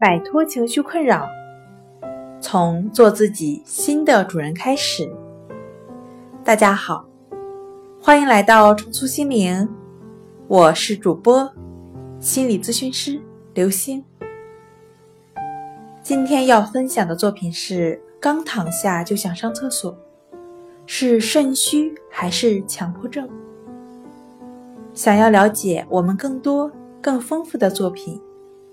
摆脱情绪困扰，从做自己新的主人开始。大家好，欢迎来到重塑心灵，我是主播心理咨询师刘星。今天要分享的作品是：刚躺下就想上厕所，是肾虚还是强迫症？想要了解我们更多、更丰富的作品，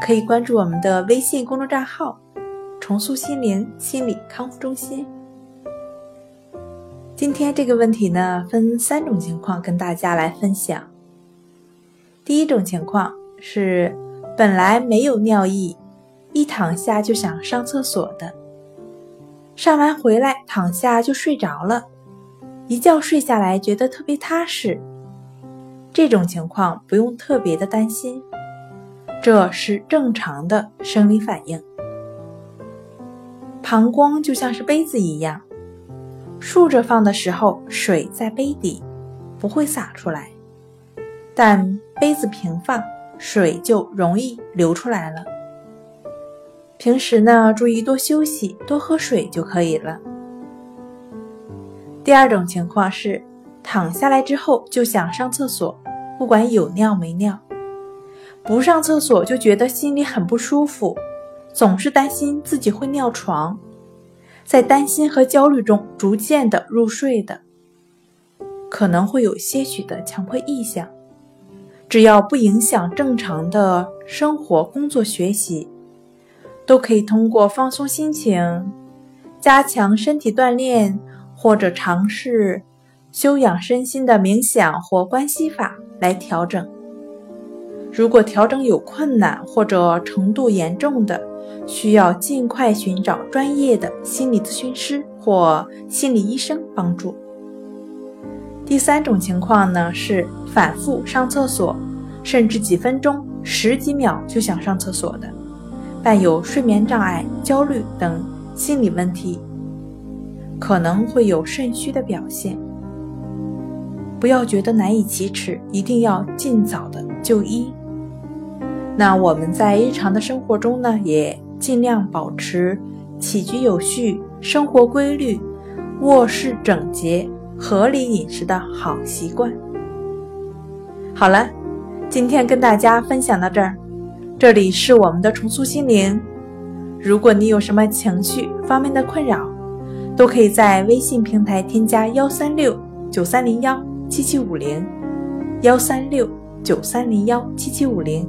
可以关注我们的微信公众账号“重塑心灵心理康复中心”。今天这个问题呢，分三种情况跟大家来分享。第一种情况是本来没有尿意，一躺下就想上厕所的，上完回来躺下就睡着了，一觉睡下来觉得特别踏实。这种情况不用特别的担心，这是正常的生理反应。膀胱就像是杯子一样，竖着放的时候水在杯底，不会洒出来；但杯子平放，水就容易流出来了。平时呢，注意多休息，多喝水就可以了。第二种情况是。躺下来之后就想上厕所，不管有尿没尿，不上厕所就觉得心里很不舒服，总是担心自己会尿床，在担心和焦虑中逐渐的入睡的，可能会有些许的强迫意向，只要不影响正常的生活、工作、学习，都可以通过放松心情、加强身体锻炼或者尝试。修养身心的冥想或关系法来调整。如果调整有困难或者程度严重的，需要尽快寻找专业的心理咨询师或心理医生帮助。第三种情况呢是反复上厕所，甚至几分钟、十几秒就想上厕所的，伴有睡眠障碍、焦虑等心理问题，可能会有肾虚的表现。不要觉得难以启齿，一定要尽早的就医。那我们在日常的生活中呢，也尽量保持起居有序、生活规律、卧室整洁、合理饮食的好习惯。好了，今天跟大家分享到这儿，这里是我们的重塑心灵。如果你有什么情绪方面的困扰，都可以在微信平台添加幺三六九三零幺。七七五零幺三六九三零幺七七五零，